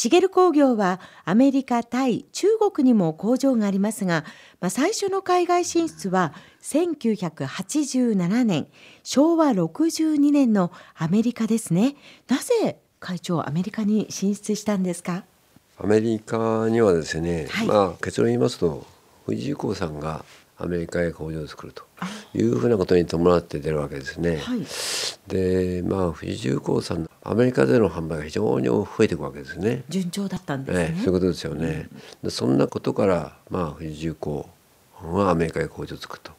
シゲル工業はアメリカ、タイ、中国にも工場がありますが、まあ、最初の海外進出は1987年、昭和62年のアメリカですね。なぜ会長アメリカに進出したんですか？アメリカにはですね、はい、まあ結論言いますと富士重工さんがアメリカへ工場を作るというふうなことに伴って出るわけですね。はい、でまあ富士重工さんアメリカでの販売が非常に増えていくわけですね。順調だったんですね。そういうことですよね。うん、そんなことからまあ富士重工はアメリカへ工場を作ると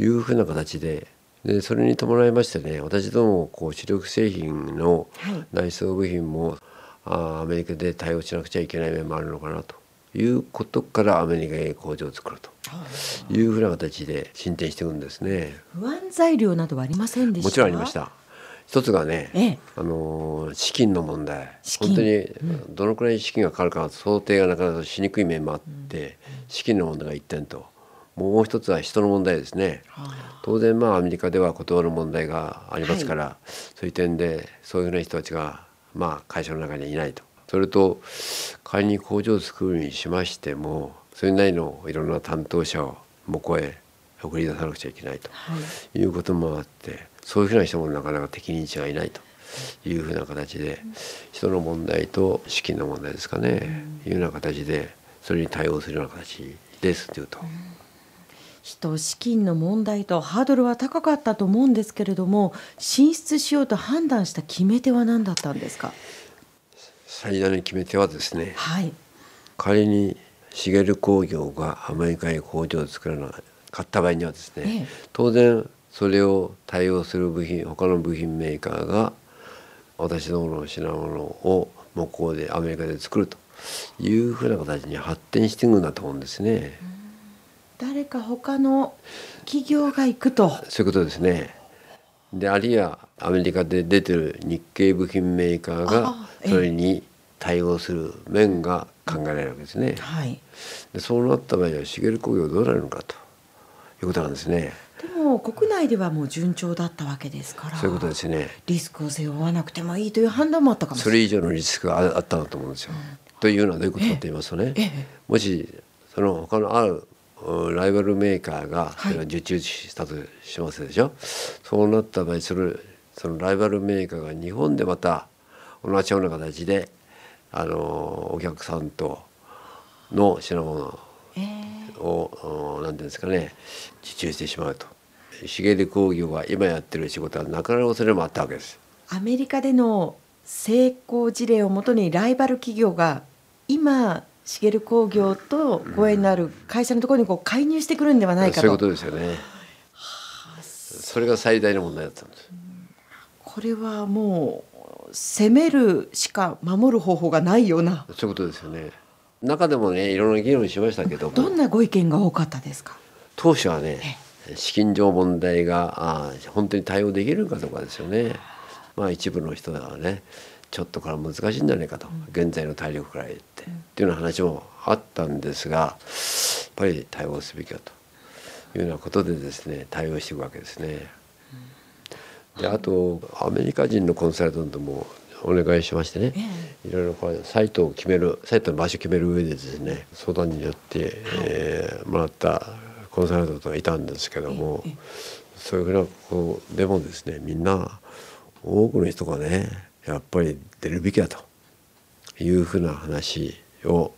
いうふうな形で。でそれに伴いましてね私どもこう主力製品の内装部品も、はい、あアメリカで対応しなくちゃいけない面もあるのかなということからアメリカへ工場を作るというふうな形で進展していくんですね。不安材料などはありませんでもちろんありました。一つがね、ええ、あの資金の問題。本当にどのくらい資金がかかるか想定がなかなかしにくい面もあって、うん、資金の問題が一点ともう一つは人の問題ですね。当然まあアメリカでは断る問題がありますから、はい、そういう点でそういうふうな人たちがまあ会社の中にいないと。それと仮に工場を作るにしましてもそれなりのいろんな担当者を向こうへ送り出さなくちゃいけないとい。うこともあって、そういうふうな人もなかなか適任者がいないというふうな形で人の問題と資金の問題ですかね、いうような形でそれに対応するような形ですというと。人資金の問題とハードルは高かったと思うんですけれども進出しようと判断した決め手は何だったんですか？最大の決め手はですね、はい、仮に茂工業がアメリカへ工場を作らなかった場合にはですね、ええ、当然それを対応する部品他の部品メーカーが私どもの品物を向こうでアメリカで作るというふうな形に発展していくんだと思うんですね。誰か他の企業が行くと。そういうことですね。であるいはアメリカで出てる日系部品メーカーがそれに対応する面が考えられるわけですね。はい、でそうなった場合は茂工業どうなるのかと。いうことなんですね。でも国内ではもう順調だったわけですから。そういうことですね。リスクを背負わなくてもいいという判断もあったかもそれ以上のリスクがあったんだと思うんですよ。うん、というのはどういうことかと言いますとね、もしその他のあるライバルメーカーがそれが受注したとしますでしょ、はい、そうなった場合それそのライバルメーカーが日本でまた同じような形であのお客さんとの品物を、えー、なんていうんですかね受注してしまうと茂出工業が今やってる仕事はなくなる恐れもあったわけです。アメリカでの成功事例をもとにライバル企業が今茂工業とご縁のある会社のところにこう介入してくるんではないかと、そういうことですよね。それが最大の問題だったんです。これはもう攻めるしか守る方法がないような。そういうことですよね。中でもねいろんな議論しましたけどどんなご意見が多かったですか？当初はね資金上問題があ本当に対応できるかどうかですよね。まあ一部の人はねちょっとから難しいんじゃないかと、現在の体力から言って、っていうような話もあったんですがやっぱり対応すべきだというようなことでですね対応していくわけですね。であとアメリカ人のコンサルタントもお願いしましてね、いろいろこれサイトを決めるサイトの場所を決める上でですね相談によって、えー、もらったコンサルタントがいたんですけども、そういうふうなこうでもですねみんな多くの人がねやっぱり出るべきだというふうな話を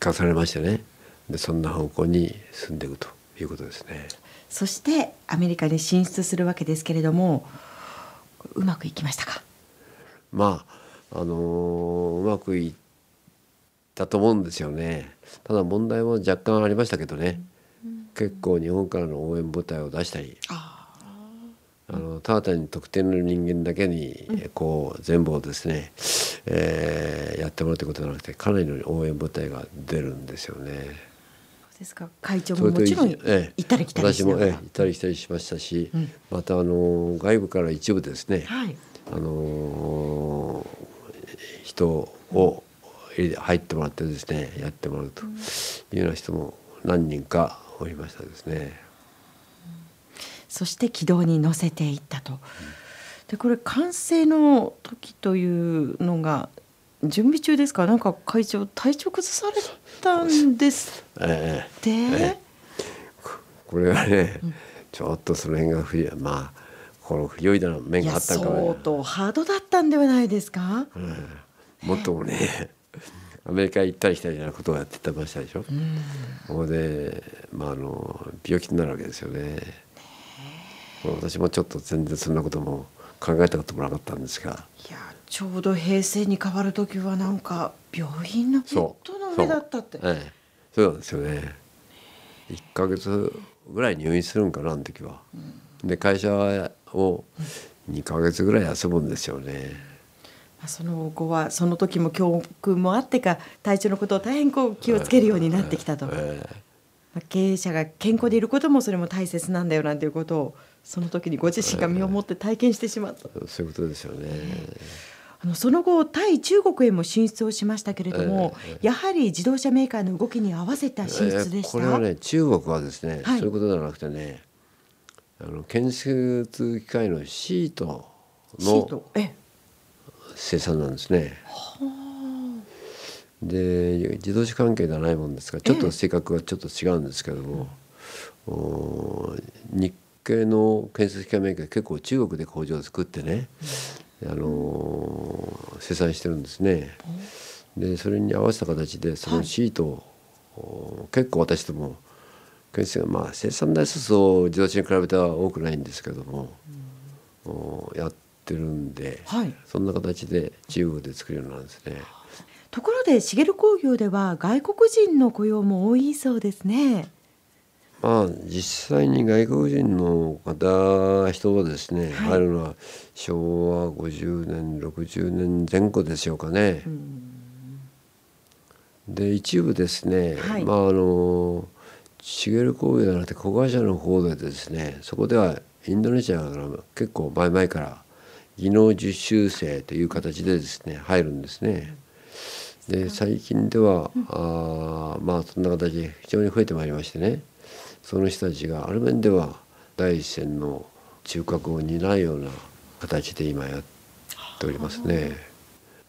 課されましてね。でそんな方向に進んでいくということですね。そしてアメリカに進出するわけですけれどもうまくいきましたか？まああのー、うまくいったと思うんですよね。ただ問題も若干ありましたけどね、うん、結構日本からの応援部隊を出したり。ああのただ単に特定の人間だけにこう全部をですね、えー、やってもらうということじゃなくてかなりの応援部隊が出るんですよね。ですか？会長ももちろん行ったり来たりしながら、私も、ええ、行ったり来たりしましたし、うん、またあの外部から一部ですね、はい、あの人を入ってもらってですねやってもらうというような人も何人かおりましたですね。そして軌道に乗せていったと。でこれ完成の時というのが準備中ですか？なんか会長体調崩されたんですえって、えこれはね、ちょっとその辺が不利まあこの不良いだな面があったんかも相当ハードだったんではないですか、もっともねアメリカ行ったり来たりなことをやってましたでしょ？そこで、まあ、あの病気になるわけですよね。私もちょっと全然そんなことも考えたこともなかったんですが。いやちょうど平成に変わる時はなんか病院のベッそう。ドの上だったって。ええ、そうなんですよね。1ヶ月ぐらい入院するんかなあの時は。で会社を2ヶ月ぐらい休むんですよね。まあその後はその時も教訓もあってか体調のことを大変こう気をつけるようになってきたと、まえ。あ経営者が健康でいることもそれも大切なんだよなんていうことをその時にご自身が身をもって体験してしまった。えそういうことですよね。あのその後対中国へも進出をしましたけれども、やはり自動車メーカーの動きに合わせた進出でした、これはね中国はですね、はい。そういうことじゃなくてねあの建設機械のシートの生産なんですね。で自動車関係ではないもんですからちょっと性格がちょっと違うんですけども、お日系の建設機械メーカー結構中国で工場を作ってね、あの生産してるんですね。でそれに合わせた形でそのシートを、お結構私ども建設まあ生産台数そう自動車に比べては多くないんですけども、おやってるんで、はい。そんな形で中国で作るようなんですね。ところで茂工業では外国人の雇用も多いそうですねまあ実際に外国人の方人はですね、はい。入るのは昭和50年60年前後でしょうかね。で一部ですね、はい。まああの茂工業じゃなくて子会社の方でですねそこではインドネシアから結構前々から技能実習生という形でですね入るんですね。で最近では、あーまあそんな形で非常に増えてまいりましてねその人たちがある面では第一線の中核を担うような形で今やっておりますね。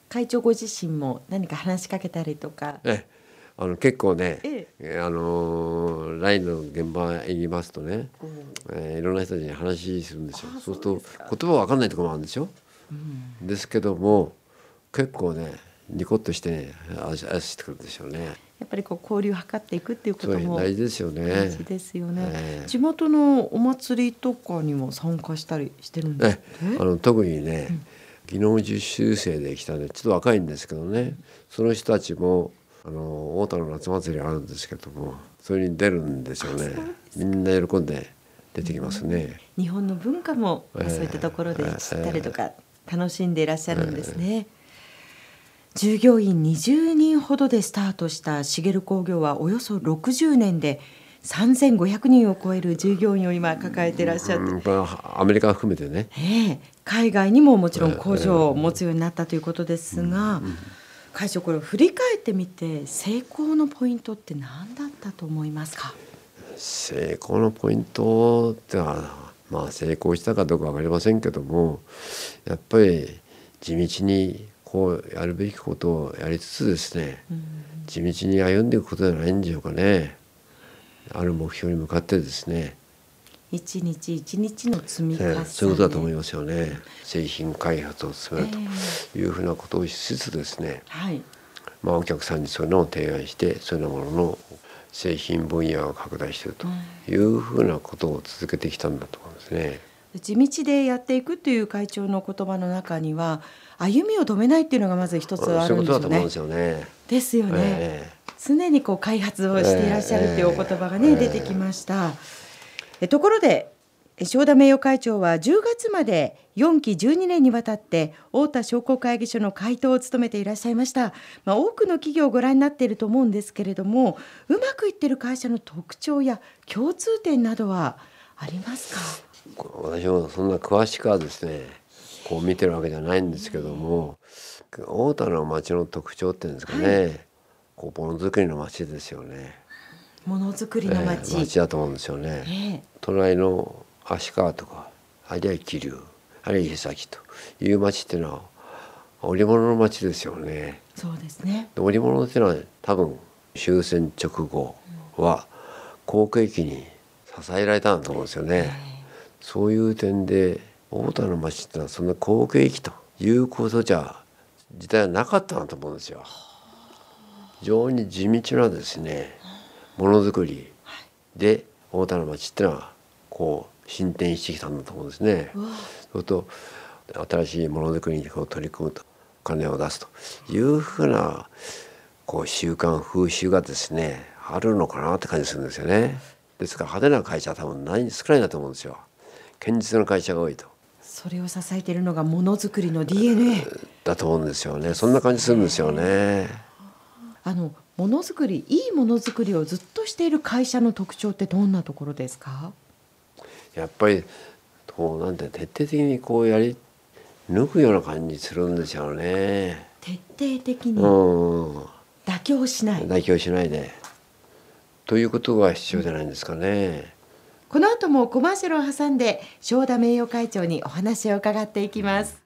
会長ご自身も何か話しかけたりとか？えあの結構ね、ええあのーラインの現場へ行きますとね、えーいろんな人たちに話するんですよあ。そうすると言葉わかんないところもあるんでしょ。ですけども結構ねニコッとしてねあしあしてくるんですよね。やっぱりこう交流を図っていくっていうことも大事ですよね。大事ですよね、ええ。地元のお祭りとかにも参加したりしてるんですえあの特にね、技能実習生で来たねちょっと若いんですけどねその人たちもあの太田の夏祭りあるんですけどもそれに出るんですよね。みんな喜んで出てきますね。日本の文化もええそういったところで知ったりとか楽しんでいらっしゃるんですね。従業員20人ほどでスタートした茂工業はおよそ60年で3500人を超える従業員を今抱えていらっしゃって、アメリカ含めてね。ええ海外にももちろん工場を持つようになったということですが、会長これを振り返ってみて成功のポイントって何だったと思いますか？成功のポイントってのはまあ成功したかどうか分かりませんけどもやっぱり地道にこうやるべきことをやりつつですね、地道に歩んでいくことじゃないんでしょうかね。ある目標に向かってですね、一日一日の積み重ね、ええそういうことだと思いますよね。製品開発を進めるというふうなことをしつつですね、はい。まあ、お客さんにそういうのを提案してそういうものの製品分野を拡大しているというふうなことを続けてきたんだと思うんですね。地道でやっていくっていう会長の言葉の中には歩みを止めないっていうのがまず一つあるんですよね。ですよね。ですよね、え常にこう開発をしていらっしゃるっていうお言葉がね、ええ。出てきました。えところでえ正田名誉会長は10月まで4期12年にわたって太田商工会議所の会頭を務めていらっしゃいました、まあ、多くの企業をご覧になっていると思うんですけれどもうまくいっている会社の特徴や共通点などはありますか？私もそんな詳しくはですねこう見てるわけじゃないんですけども太田の町の特徴っていうんですかね、こうものづくりの町ですよね。ものづくりのええ街、町だと思うんですよね。ええ隣の足川とかあるいは桐生あるいは伊勢崎という町っていうのは織物の町ですよね。そうですね。織物っていうのは多分終戦直後は航空機に支えられたんだと思うんですよね。そういう点で大田の町ってのはそんな航空機ということじゃ時代はなかったなと思うんですよ。非常に地道なですねものづくりで大田の町ってのはこう進展してきたんだと思うんですね。そうと新しいものづくりにこう取り組むとお金を出すというふうなこう習慣風習がですねあるのかなって感じするんですよね。ですから派手な会社は多分ない少ないなと思うんですよ。堅実な会社が多いと。それを支えているのがものづくりの DNA だと思うんですよね。そんな感じするんですよね。あのものづくりいいものづくりをずっとしている会社の特徴ってどんなところですか？やっぱりこうなんて徹底的にこうやり抜くような感じするんですよね。徹底的に？うん、妥協しない、妥協しないで。ということが必要じゃないんですかね。この後もコマーシャルを挟んで正田名誉会長にお話を伺っていきます。